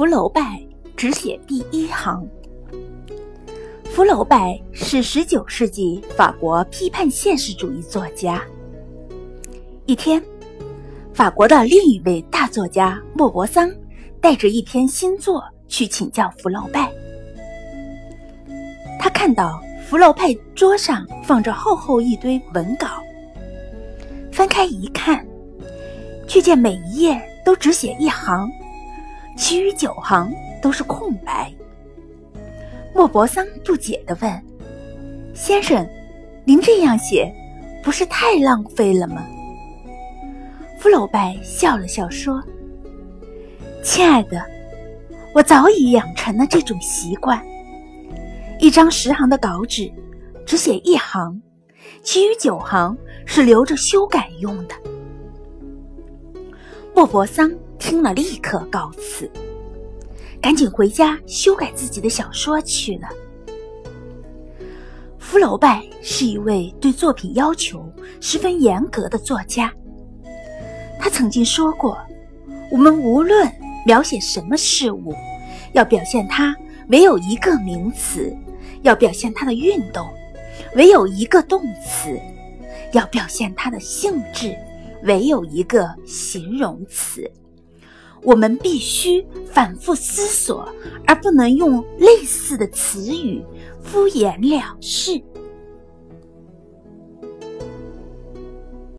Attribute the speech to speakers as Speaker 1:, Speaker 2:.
Speaker 1: 福楼拜只写第一行。福楼拜是十九世纪法国批判现实主义作家。一天，法国的另一位大作家莫泊桑带着一篇新作去请教福楼拜。他看到福楼拜桌上放着厚厚一堆文稿，翻开一看，却见每一页都只写一行。其余九行都是空白。莫泊桑不解地问：“先生，您这样写，不是太浪费了吗？”福楼拜笑了笑说：“亲爱的，我早已养成了这种习惯。一张十行的稿纸，只写一行，其余九行是留着修改用的。”莫泊桑。听了，立刻告辞，赶紧回家修改自己的小说去了。福楼拜是一位对作品要求十分严格的作家。他曾经说过：“我们无论描写什么事物，要表现它唯有一个名词；要表现它的运动，唯有一个动词；要表现它的性质，唯有一个形容词。”我们必须反复思索，而不能用类似的词语敷衍了事。